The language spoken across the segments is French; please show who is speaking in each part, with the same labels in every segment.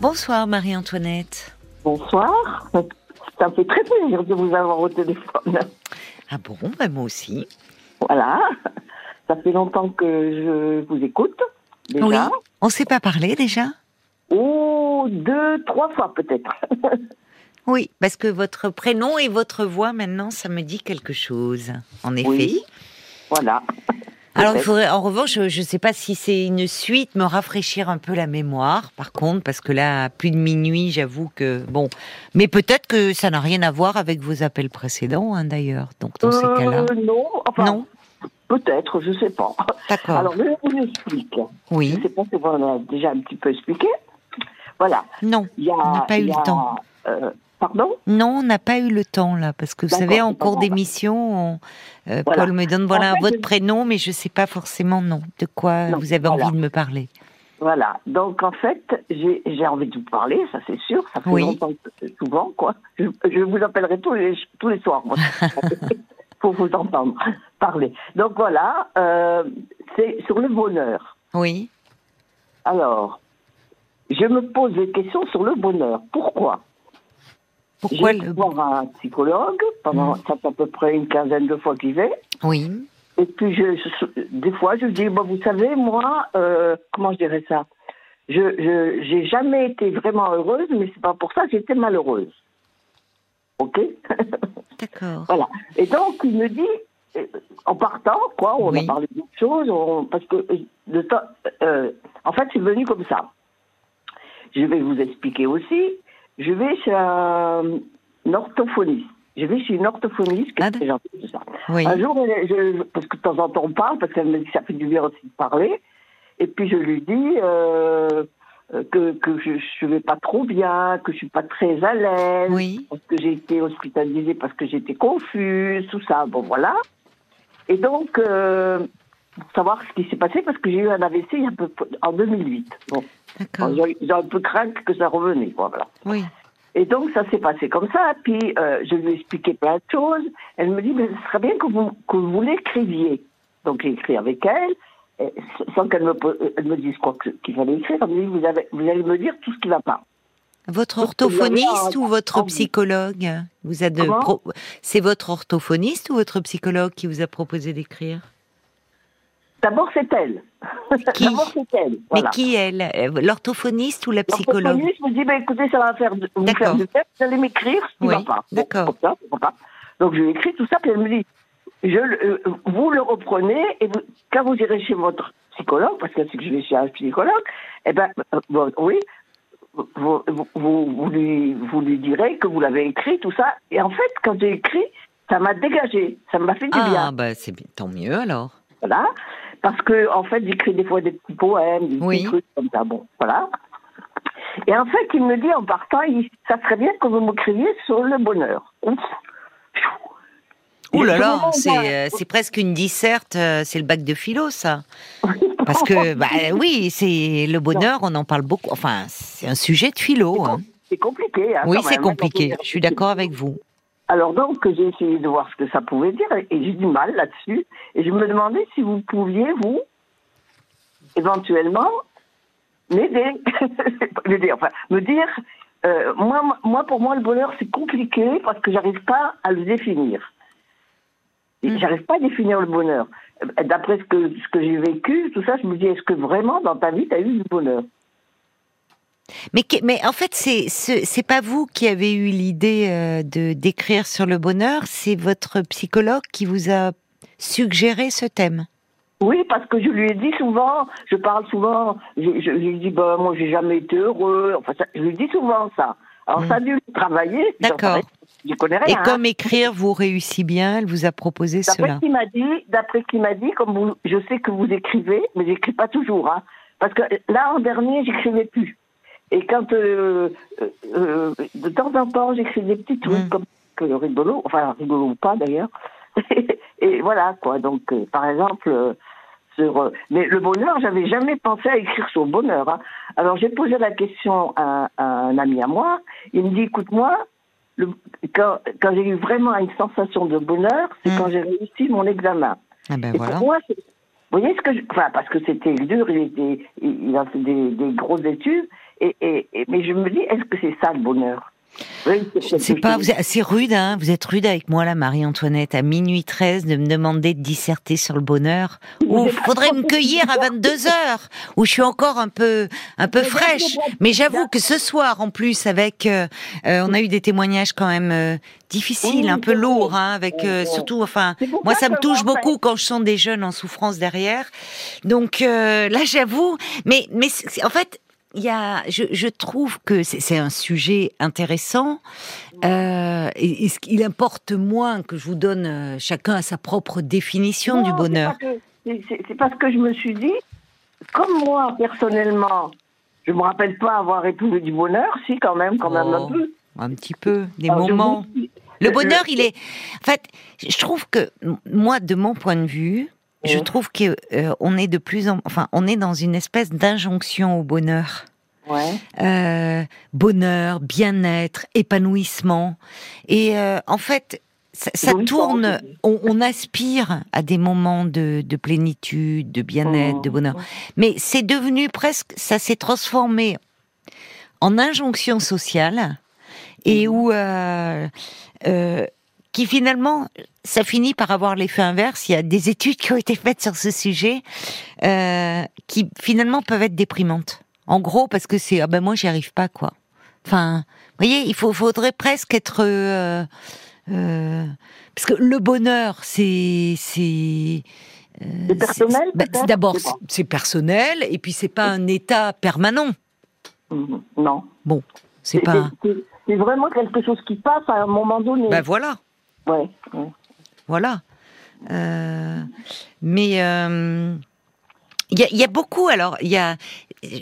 Speaker 1: Bonsoir Marie-Antoinette.
Speaker 2: Bonsoir. Ça me fait très plaisir de vous avoir au téléphone.
Speaker 1: Ah bon, ben moi aussi.
Speaker 2: Voilà. Ça fait longtemps que je vous écoute. Déjà.
Speaker 1: Oui. On ne s'est pas parlé déjà?
Speaker 2: Oh, deux, trois fois peut-être.
Speaker 1: Oui, parce que votre prénom et votre voix maintenant, ça me dit quelque chose. En effet.
Speaker 2: Oui. Voilà.
Speaker 1: Alors il faudrait, en revanche, je ne sais pas si c'est une suite, me rafraîchir un peu la mémoire. Par contre, parce que là, plus de minuit, j'avoue que bon, mais peut-être que ça n'a rien à voir avec vos appels précédents, hein, d'ailleurs. Donc dans ces
Speaker 2: Euh,
Speaker 1: cas-là,
Speaker 2: non, enfin,
Speaker 1: non,
Speaker 2: peut-être, je sais pas.
Speaker 1: d'accord.
Speaker 2: Alors, je vous explique. Je
Speaker 1: Oui,
Speaker 2: sais pas si on a déjà un petit peu expliqué. Voilà.
Speaker 1: non,
Speaker 2: a,
Speaker 1: On n'a pas eu le temps.
Speaker 2: euh, pardon?
Speaker 1: Non, on n'a pas eu le temps là, parce que vous savez, en cours d'émission, on- euh,
Speaker 2: Voilà.
Speaker 1: Paul me donne voilà
Speaker 2: fait,
Speaker 1: votre
Speaker 2: je-
Speaker 1: prénom, mais je ne sais pas forcément non de quoi
Speaker 2: Non,
Speaker 1: vous avez
Speaker 2: voilà.
Speaker 1: envie de me parler.
Speaker 2: Voilà. Donc, en fait, j'ai envie de vous parler, ça c'est sûr. Ça fait
Speaker 1: Oui.
Speaker 2: longtemps, souvent, quoi. Je, je vous appellerai tous les, tous les soirs, moi. pour vous entendre parler. Donc, voilà. euh, c'est sur le bonheur.
Speaker 1: Oui,
Speaker 2: Alors, je me pose des questions sur le bonheur. Pourquoi?
Speaker 1: Pourquoi le
Speaker 2: voir un psychologue, pendant, ça fait à peu près une quinzaine de fois qu'il vais.
Speaker 1: Oui,
Speaker 2: Et puis, je, je- des fois, je dis, bon, vous savez, moi, euh, comment je dirais ça? Je j'ai jamais été vraiment heureuse, mais c'est pas pour ça que j'étais malheureuse. Ok?
Speaker 1: D'accord.
Speaker 2: Voilà. Et donc, il me dit, euh, en partant, quoi, on
Speaker 1: Oui.
Speaker 2: a parlé d'autres choses, on- parce que de temps, euh, en fait, c'est venu comme ça. Je vais vous expliquer aussi. Je vais chez un, orthophoniste. Je vais chez une orthophoniste qui
Speaker 1: Ah,
Speaker 2: tout ça.
Speaker 1: Oui,
Speaker 2: Un jour, je- parce que de temps en temps on parle, parce qu'elle me dit que ça fait du bien aussi de parler. Et puis je lui dis euh, euh, que, que je ne vais pas trop bien, que je suis pas très à l'aise,
Speaker 1: oui,
Speaker 2: parce que j'ai été hospitalisée parce que j'étais confuse, tout ça. Bon, voilà. Et donc, euh, pour savoir ce qui s'est passé, parce que j'ai eu un AVC il y a un peu, en 2008. Bon, j'ai un peu craint que ça revenait, quoi, voilà.
Speaker 1: Oui,
Speaker 2: Et donc, ça s'est passé comme ça. Puis, euh, je lui ai expliqué plein de choses. Elle me dit, mais ce serait bien que vous, que vous l'écriviez. Donc, j'ai écrit avec elle, et sans qu'elle me, po- elle me dise quoi qu'il fallait écrire. Elle me dit, vous, avez, vous allez me dire tout ce qui ne va pas.
Speaker 1: Votre orthophoniste ou votre psychologue? Vous a de
Speaker 2: Comment?
Speaker 1: pro- C'est votre orthophoniste ou votre psychologue qui vous a proposé d'écrire?
Speaker 2: D'abord, c'est elle.
Speaker 1: Qui
Speaker 2: D'abord, c'est elle. Voilà.
Speaker 1: Mais qui elle Euh, L'orthophoniste ou la psychologue?
Speaker 2: L'orthophoniste me dit, bah, écoutez, ça va faire de, vous faire du test, vous allez m'écrire ce qui
Speaker 1: Oui,
Speaker 2: va pas.
Speaker 1: D'accord.
Speaker 2: Donc, je lui ai écrit tout ça, puis elle me dit, je, euh, vous le reprenez, et vous- quand vous irez chez votre psychologue, parce que c'est que je vais chez un psychologue, eh ben, euh, bon, oui, vous, vous, vous, vous lui, vous lui direz que vous l'avez écrit, tout ça. Et en fait, quand j'ai écrit, ça m'a dégagé, ça m'a fait du
Speaker 1: Ah,
Speaker 2: bien.
Speaker 1: bah c'est bien. Tant mieux alors.
Speaker 2: Voilà. Parce que, en fait, j'écris des fois des petits poèmes, des
Speaker 1: Oui.
Speaker 2: petits trucs comme ça. Bon, voilà. Et en fait, il me dit en partant, il- ça serait bien que vous m'écriviez sur le bonheur. Ouf.
Speaker 1: Ouh là là, c'est euh, c'est presque une disserte, euh, c'est le bac de philo ça. Parce que, bah oui, c'est le bonheur, on en parle beaucoup. Enfin, c'est un sujet de philo. hein.
Speaker 2: C'est compliqué. hein,
Speaker 1: Oui, c'est
Speaker 2: hein,
Speaker 1: compliqué. Je suis d'accord avec vous.
Speaker 2: Alors donc, j'ai essayé de voir ce que ça pouvait dire et, j'ai du mal là-dessus. Et je me demandais si vous pouviez, vous, éventuellement, m'aider. m'aider, enfin, me dire, euh, moi, moi, pour moi, le bonheur, c'est compliqué parce que j'arrive pas à le définir.
Speaker 1: Mm.
Speaker 2: J'arrive pas à définir le bonheur. Euh, D'après ce que, ce que j'ai vécu, tout ça, je me dis, est-ce que vraiment, dans ta vie, tu as eu du bonheur?
Speaker 1: Mais, en fait, c'est c'est pas vous qui avez eu l'idée euh, de d'écrire sur le bonheur, c'est votre psychologue qui vous a suggéré ce thème.
Speaker 2: Oui, parce que je lui ai dit souvent, je parle souvent, je, lui dis, bah, moi, j'ai jamais été heureux. Enfin, ça- je lui dis souvent ça. Alors,
Speaker 1: Mm.
Speaker 2: ça a dû travailler.
Speaker 1: D'accord.
Speaker 2: Je connais
Speaker 1: Et
Speaker 2: rien. hein.
Speaker 1: comme écrire vous réussit bien, elle vous a proposé cela.
Speaker 2: m'a dit, d'après ce qu'il m'a dit, comme vous, je sais que vous écrivez, mais j'écris pas toujours, hein. Parce que là, en dernier, j'écrivais plus. Et quand, euh, euh, euh, de temps en temps, j'écris des petits trucs
Speaker 1: Mm.
Speaker 2: comme que rigolo, enfin rigolo ou pas d'ailleurs. et voilà quoi. Donc, euh, par exemple, euh, sur, mais le bonheur, j'avais jamais pensé à écrire sur le bonheur. hein. Alors j'ai posé la question à, à un ami à moi. Il me dit, écoute-moi, quand, quand j'ai eu vraiment une sensation de bonheur, c'est
Speaker 1: Mm.
Speaker 2: quand j'ai réussi mon examen.
Speaker 1: Ah ben
Speaker 2: Et
Speaker 1: voilà.
Speaker 2: pour moi, vous voyez ce que je... Enfin, parce que c'était dur, il, était, il il a fait des, des grosses études. Et, et, et- mais je me dis, est-ce que c'est ça le bonheur? Oui,
Speaker 1: Je ne sais
Speaker 2: quelque
Speaker 1: pas, assez rude, hein Vous êtes rude avec moi, là, Marie-Antoinette, à minuit 13, de me demander de disserter sur le bonheur. Ou faudrait me cueillir à 22 heures, où je suis encore un peu, un peu fraîche. Mais j'avoue que ce soir, en plus, avec, euh, euh, on a eu des témoignages quand même euh, difficiles, un peu
Speaker 2: c'est
Speaker 1: lourds, hein, avec euh, surtout, enfin,
Speaker 2: C'est
Speaker 1: moi, ça me touche beaucoup quand je sens des jeunes en souffrance derrière. Donc là, j'avoue, mais, mais c'est- en fait, il y a, je, je trouve que c'est un sujet intéressant. Euh, et, et ce qu'il importe moins que je vous donne euh, chacun à sa propre définition
Speaker 2: Non,
Speaker 1: du bonheur.
Speaker 2: C'est parce que je me suis dit, comme moi, personnellement, je me rappelle pas avoir éprouvé du bonheur, si, quand même, quand même
Speaker 1: Oh,
Speaker 2: un peu.
Speaker 1: Un petit peu, des
Speaker 2: Alors,
Speaker 1: moments.
Speaker 2: vous
Speaker 1: Le bonheur, il est. En fait, je trouve que moi, de mon point de vue, je
Speaker 2: Ouais.
Speaker 1: trouve que euh, on est de plus en, enfin, on est dans une espèce d'injonction au bonheur.
Speaker 2: Ouais.
Speaker 1: Euh, bonheur, bien-être, épanouissement. Et euh, en fait, ça, tourne, on, on aspire à des moments de, de plénitude, de bien-être, de
Speaker 2: Mmh.
Speaker 1: bonheur. Mais c'est devenu presque, ça s'est transformé en injonction sociale et
Speaker 2: Mhm.
Speaker 1: où, euh, euh, qui finalement, ça finit par avoir l'effet inverse. Il y a des études qui ont été faites sur ce sujet euh, qui finalement peuvent être déprimantes. En gros, parce que c'est ah ben moi j'y arrive pas quoi. Enfin, vous voyez, il faut, faudrait presque être euh, euh, parce que le bonheur, c'est c'est
Speaker 2: personnel,
Speaker 1: bah, D'abord, c'est- personnel, et puis c'est pas un état permanent.
Speaker 2: Mhm. Non.
Speaker 1: Bon, c'est pas.
Speaker 2: c'est vraiment quelque chose qui passe à un moment donné.
Speaker 1: Ben voilà.
Speaker 2: Ouais. ouais.
Speaker 1: Voilà. Euh, mais euh, il y, a, il y a beaucoup. Alors, il y a.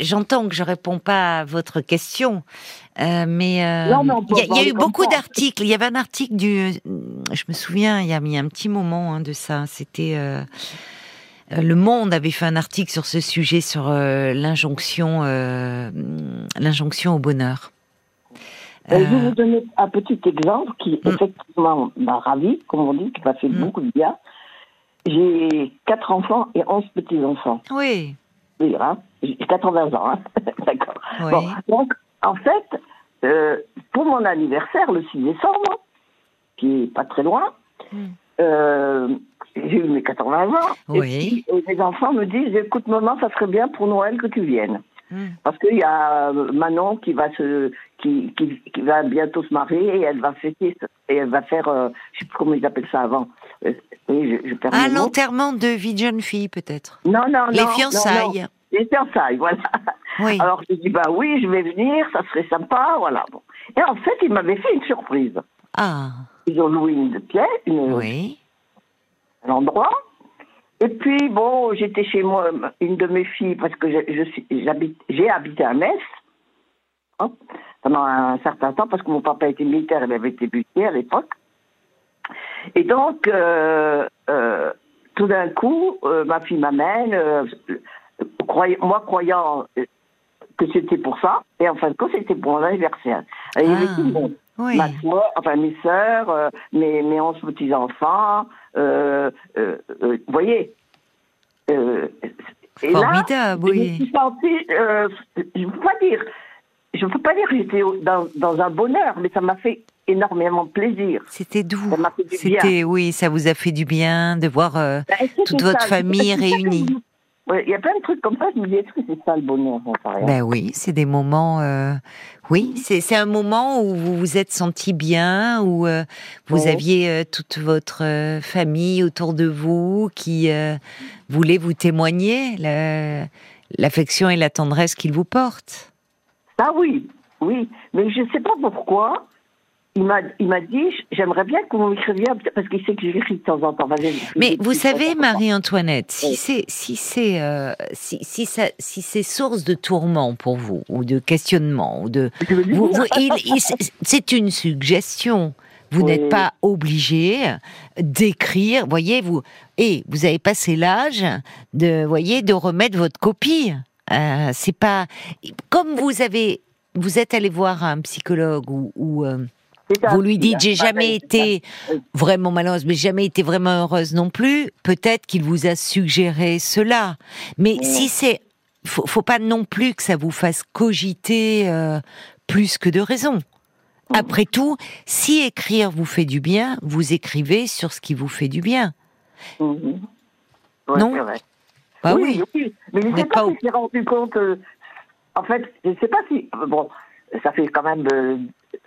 Speaker 1: J'entends que je réponds pas à votre question, euh, mais il y a, y eu beaucoup d'articles. Il y avait un article du. Je me souviens, il y a, a un petit moment hein, de ça. C'était. le Monde avait fait un article sur ce sujet, sur l'injonction, l'injonction au bonheur.
Speaker 2: Euh, Je vais
Speaker 1: Euh,
Speaker 2: vous donner un petit exemple qui,
Speaker 1: Mm.
Speaker 2: effectivement, m'a ravi, comme on dit, qui m'a fait
Speaker 1: Mm.
Speaker 2: beaucoup de bien. J'ai quatre enfants et onze petits-enfants.
Speaker 1: oui,
Speaker 2: Oui, hein. J'ai 80 ans, hein. D'accord.
Speaker 1: oui.
Speaker 2: Bon, donc, en fait, euh, pour mon anniversaire, le 6 décembre, qui est pas très loin,
Speaker 1: Mm.
Speaker 2: euh, j'ai eu mes 80 ans.
Speaker 1: Oui.
Speaker 2: Et, puis, et les enfants me disent, écoute maman, ça serait bien pour Noël que tu viennes.
Speaker 1: Mm.
Speaker 2: Parce qu'il y a Manon qui va se, qui, qui, qui va bientôt se marier et elle va fêter, et elle va faire, euh, je sais plus comment ils appellent ça avant. Euh, oui, je, je perds
Speaker 1: Ah, l'enterrement de vie de jeune fille, peut-être.
Speaker 2: Non, non, non.
Speaker 1: Les fiançailles.
Speaker 2: non. Les fiançailles, voilà.
Speaker 1: Oui.
Speaker 2: Alors je dis bah oui, je vais venir, ça serait sympa, voilà. Bon. Et en fait, ils m'avaient fait une surprise.
Speaker 1: Ah,
Speaker 2: Ils ont loué une pièce, une,
Speaker 1: oui.
Speaker 2: un endroit. Et puis bon, j'étais chez moi, une de mes filles, parce que je, je suis, j'habite, j'ai habité à Metz pendant un certain temps, parce que mon papa était militaire, il avait été buté à l'époque. Et donc, euh, euh, tout d'un coup, euh, ma fille m'amène, euh, croy- moi croyant euh, que c'était pour ça, et en fin de compte, c'était pour mon anniversaire. Et il y avait
Speaker 1: Ah.
Speaker 2: tout le monde
Speaker 1: Oui.
Speaker 2: ma soeur, enfin mes euh, mes, mes onze petits-enfants, euh, euh, euh, vous voyez. Euh, et là,
Speaker 1: Formidable,
Speaker 2: je me
Speaker 1: oui.
Speaker 2: suis sentie, euh, je ne peux pas dire, je peux pas dire que j'étais dans, dans un bonheur, mais ça m'a fait énormément plaisir.
Speaker 1: C'était doux.
Speaker 2: Ça m'a fait du
Speaker 1: C'était, oui, ça vous a fait du bien de voir euh,
Speaker 2: Ben, que
Speaker 1: toute votre
Speaker 2: ça?
Speaker 1: Famille réunie.
Speaker 2: Ouais, Il y a plein de trucs comme ça, je me dis, est-ce que c'est ça le bonheur?
Speaker 1: Ben oui, c'est des moments. euh, oui, c'est un moment où vous vous êtes senti bien, où euh, vous
Speaker 2: Ouais.
Speaker 1: aviez euh, toute votre famille autour de vous qui voulait vous témoigner la- l'affection et la tendresse qu'il vous porte.
Speaker 2: Ah oui, oui, mais je ne sais pas pourquoi. Il m'a, dit, j'aimerais bien que vous m'écriviez, parce qu'il sait que j'écris de temps en temps.
Speaker 1: Mais vous savez. Marie-Antoinette, si c'est si c'est euh, si si ça si c'est source de tourment pour vous ou de questionnement ou de vous, vous- c'est- c'est une suggestion. Vous
Speaker 2: Oui.
Speaker 1: n'êtes pas obligé d'écrire, voyez vous. Et vous avez passé l'âge de, voyez, de remettre votre copie. Euh, c'est pas comme vous avez, vous êtes allé voir un psychologue ou, ou, euh, vous lui dites j'ai jamais été
Speaker 2: ça. Oui.
Speaker 1: vraiment malheureuse, mais jamais été vraiment heureuse non plus. Peut-être qu'il vous a suggéré cela. Mais si c'est faut, faut pas non plus que ça vous fasse cogiter euh, plus que de raison. Après tout, si écrire vous fait du bien, vous écrivez sur ce qui vous fait du bien.
Speaker 2: Mhm. Ouais,
Speaker 1: Non. Bah
Speaker 2: oui,
Speaker 1: oui.
Speaker 2: oui. Mais je ne sais pas
Speaker 1: pas
Speaker 2: si j'ai rendu compte. euh, en fait, je ne sais pas si. Bon, ça fait quand même euh,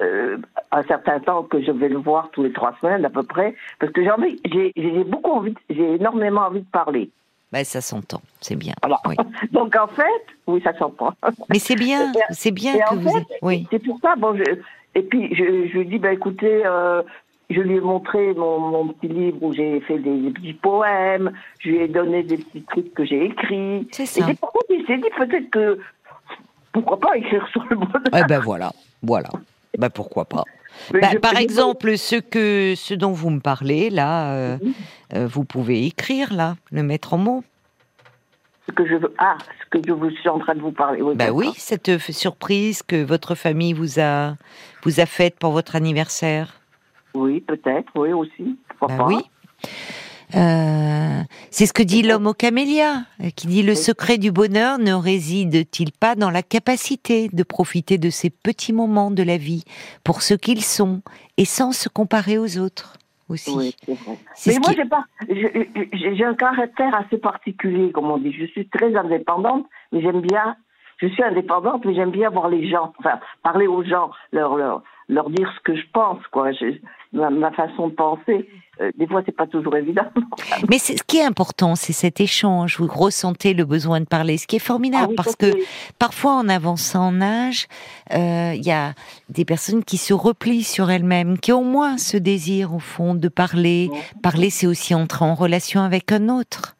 Speaker 2: euh, un certain temps que je vais le voir tous les trois semaines à peu près, parce que j'ai envie, j'ai beaucoup envie, j'ai énormément envie de parler.
Speaker 1: Bah, ça s'entend, c'est bien.
Speaker 2: Voilà.
Speaker 1: Oui.
Speaker 2: Donc en fait, oui, ça s'entend.
Speaker 1: Mais c'est bien, c'est bien
Speaker 2: et
Speaker 1: que
Speaker 2: en
Speaker 1: vous.
Speaker 2: fait,
Speaker 1: Oui.
Speaker 2: C'est pour ça, bon, je, et puis je, je lui dis, bah écoutez, euh, je lui ai montré mon, mon petit livre où j'ai fait des, des petits poèmes, je lui ai donné des petits trucs que j'ai écrits.
Speaker 1: C'est
Speaker 2: Et
Speaker 1: ça.
Speaker 2: ça qu'il s'est dit peut-être que, pourquoi pas écrire sur le bonheur.
Speaker 1: Eh ben voilà, voilà. Bah pourquoi pas. Bah,
Speaker 2: je-
Speaker 1: par exemple, ce que ce dont vous me parlez là, euh, euh, vous pouvez écrire là, le mettre en mots.
Speaker 2: Ce que je veux, ah, ce que je vous suis en train de vous parler. Oui,
Speaker 1: Bah oui, cette euh, surprise que votre famille vous a vous a faite pour votre anniversaire.
Speaker 2: Oui, peut-être, oui aussi. Pourquoi
Speaker 1: Bah
Speaker 2: pas.
Speaker 1: oui. Euh, c'est ce que dit l'homme au camélia, euh, qui dit le secret du bonheur ne réside-t-il pas dans la capacité de profiter de ces petits moments de la vie pour ce qu'ils sont et sans se comparer aux autres aussi?
Speaker 2: Oui, Mais moi, pas, j'ai un caractère assez particulier, comme on dit. Je suis très indépendante, mais j'aime bien. Je suis indépendante, mais j'aime bien voir les gens, enfin parler aux gens, leur leur leur dire ce que je pense, quoi. Je- ma, ma façon de penser. euh, des fois, c'est pas toujours évident.
Speaker 1: Mais ce qui est important, c'est cet échange. Vous ressentez le besoin de parler, ce qui est formidable,
Speaker 2: Ah oui,
Speaker 1: parce que parfois, en avançant en âge, euh, il y a des personnes qui se replient sur elles-mêmes, qui ont moins ce désir, au fond, de parler. Parler, c'est aussi entrer en relation avec un autre.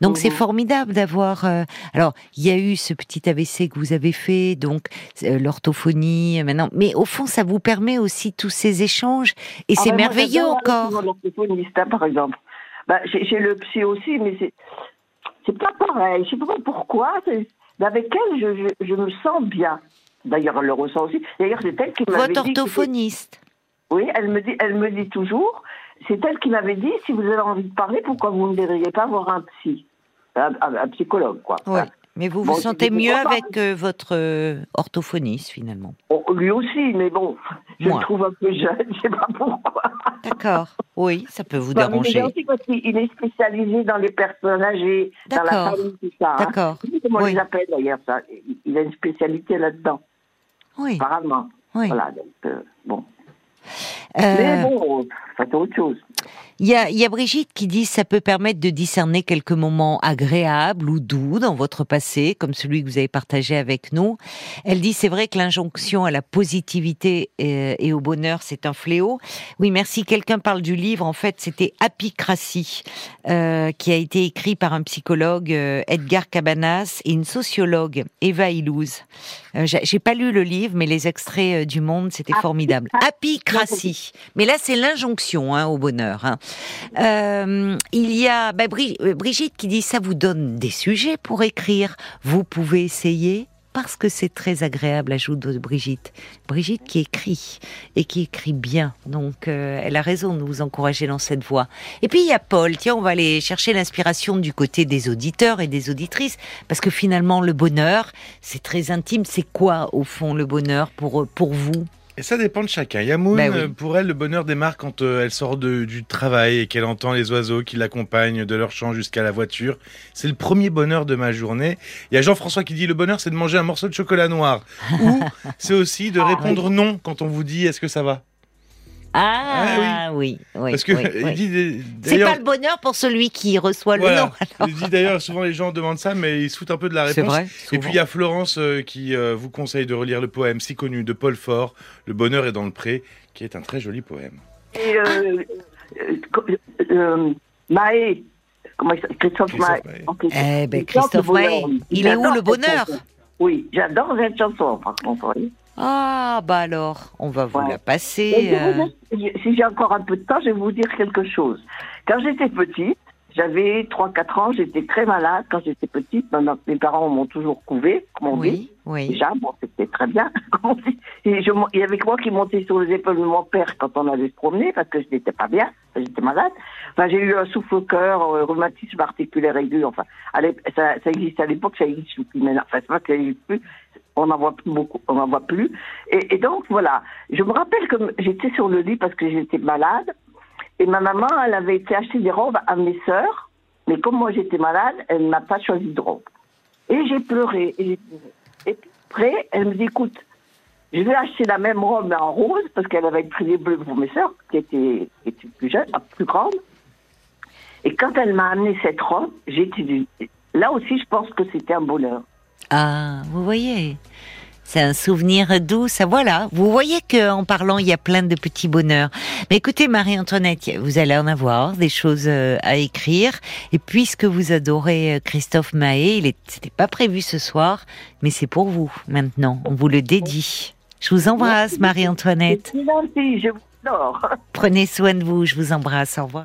Speaker 1: Donc c'est
Speaker 2: Mhm.
Speaker 1: formidable d'avoir. euh, alors il y a eu ce petit AVC que vous avez fait, donc euh, l'orthophonie euh, maintenant, mais au fond ça vous permet aussi tous ces échanges et
Speaker 2: Ah
Speaker 1: c'est
Speaker 2: ben,
Speaker 1: merveilleux encore.
Speaker 2: chez mon orthophoniste, hein, par exemple. Bah, j'ai le psy aussi, mais c'est c'est pas pareil. Je sais pas pourquoi. mais Avec elle, je, je, je me sens bien. D'ailleurs, elle le ressent aussi. D'ailleurs, c'est elle qui m'avait
Speaker 1: Votre
Speaker 2: dit.
Speaker 1: orthophoniste.
Speaker 2: Oui, elle me dit, elle me dit toujours. C'est elle qui m'avait dit si vous avez envie de parler, pourquoi vous ne devriez pas voir un psy, un, un- un psychologue, quoi.
Speaker 1: Oui.
Speaker 2: Enfin,
Speaker 1: Mais vous vous sentez mieux avec euh, votre euh, orthophoniste finalement?
Speaker 2: bon, lui aussi, mais bon, je
Speaker 1: Moi.
Speaker 2: le trouve un peu jeune, je sais pas pourquoi.
Speaker 1: D'accord. Oui, ça peut vous
Speaker 2: Bah, mais il est
Speaker 1: déranger.
Speaker 2: aussi parce qu'il est spécialisé dans les personnes âgées, dans la famille, tout ça. hein.
Speaker 1: D'accord.
Speaker 2: Sais comment on
Speaker 1: Oui.
Speaker 2: les appelle d'ailleurs, ça. Il- Il a une spécialité là-dedans,
Speaker 1: Oui.
Speaker 2: apparemment.
Speaker 1: oui.
Speaker 2: Voilà, donc, euh, bon.
Speaker 1: Euh,
Speaker 2: Mais bon, ça c'est autre chose.
Speaker 1: Il y a, il y a Brigitte qui dit ça peut permettre de discerner quelques moments agréables ou doux dans votre passé, comme celui que vous avez partagé avec nous. Elle dit c'est vrai que l'injonction à la positivité et, et au bonheur c'est un fléau. Oui, merci. Quelqu'un parle du livre. En fait, c'était Apicratie, euh, qui a été écrit par un psychologue euh, Edgar Cabanas et une sociologue Eva Illouz. Euh, j'ai j'ai pas lu le livre, mais les extraits euh, du Monde c'était formidable. Apicratie. Mais là, c'est l'injonction hein, au bonheur. Hein. Euh, il y a Bri- euh, Brigitte qui dit ça vous donne des sujets pour écrire. Vous pouvez essayer parce que c'est très agréable, ajoute Brigitte. Brigitte qui écrit et qui écrit bien. Donc, euh, elle a raison de vous encourager dans cette voie. Et puis, il y a Paul. Tiens, on va aller chercher l'inspiration du côté des auditeurs et des auditrices. Parce que finalement, le bonheur, c'est très intime. C'est quoi, au fond, le bonheur pour, pour vous?
Speaker 3: Et ça dépend de chacun. Yamoun,
Speaker 1: Ben oui.
Speaker 3: euh, pour elle, le bonheur démarre quand euh, elle sort de- du travail et qu'elle entend les oiseaux qui l'accompagnent de leur chant jusqu'à la voiture. C'est le premier bonheur de ma journée. Il y a Jean-François qui dit le bonheur, c'est de manger un morceau de chocolat noir. Ou c'est aussi de répondre non quand on vous dit est-ce que ça va?
Speaker 1: Ah, oui, oui.
Speaker 3: Parce que
Speaker 1: oui,
Speaker 3: il
Speaker 1: oui.
Speaker 3: dit des-
Speaker 1: C'est pas le bonheur pour celui qui reçoit le
Speaker 3: Voilà.
Speaker 1: nom. alors.
Speaker 3: Il dit d'ailleurs souvent les gens demandent ça, mais ils se foutent un peu de la
Speaker 1: C'est
Speaker 3: réponse.
Speaker 1: vrai.
Speaker 3: Et puis il y a Florence euh, qui euh, vous conseille de relire le poème si connu de Paul Fort, Le bonheur est dans le pré, qui est un très joli poème.
Speaker 2: Et euh, Maé, comment il s'appelle? Christophe,
Speaker 3: Christophe
Speaker 2: Maé.
Speaker 3: Maé.
Speaker 2: Ok.
Speaker 1: Eh ben, Christophe Maé, il est où, le bonheur?
Speaker 2: chanson. Oui, j'adore cette chanson, par contre. oui.
Speaker 1: Ah, bah alors, on va vous
Speaker 2: Ouais.
Speaker 1: la passer. euh,
Speaker 2: Si j'ai encore un peu de temps, je vais vous dire quelque chose. Quand j'étais petite, J'avais 3-4 ans, j'étais très malade quand j'étais petite. Maintenant, mes parents m'ont toujours couvé, comme on dit.
Speaker 1: Oui.
Speaker 2: Déjà, bon, c'était très bien. Et je, il y avait que moi qui montais sur les épaules de mon père quand on allait se promener, parce que je n'étais pas bien, j'étais malade. Enfin, j'ai eu un souffle-cœur, euh, rhumatisme articulaire aigu, enfin, ça, ça existe à l'époque, ça existe plus maintenant. Enfin, c'est pas que ça existe plus, on n'en voit plus beaucoup, on n'en voit plus. Et, et donc, voilà, je me rappelle que j'étais sur le lit parce que j'étais malade, et ma maman, elle avait été acheter des robes à mes sœurs, mais comme moi j'étais malade, elle n'a pas choisi de robe. Et j'ai pleuré, et après, elle me dit, écoute, je vais acheter la même robe en rose, parce qu'elle avait pris bleu pour mes sœurs, qui étaient, plus jeunes, plus grandes. Et quand elle m'a amené cette robe, j'ai été... Là aussi, je pense que c'était un bonheur.
Speaker 1: Ah, vous voyez, c'est un souvenir doux. Ça, voilà. Vous voyez que en parlant, il y a plein de petits bonheurs. Mais écoutez, Marie-Antoinette, vous allez en avoir des choses euh, à écrire. Et puisque vous adorez euh, Christophe Mahé, il n'était pas prévu ce soir, mais c'est pour vous maintenant. On vous le dédie. Je vous embrasse, Marie-Antoinette.
Speaker 2: Gentil, je vous adore.
Speaker 1: Prenez soin de vous. Je vous embrasse. Au revoir.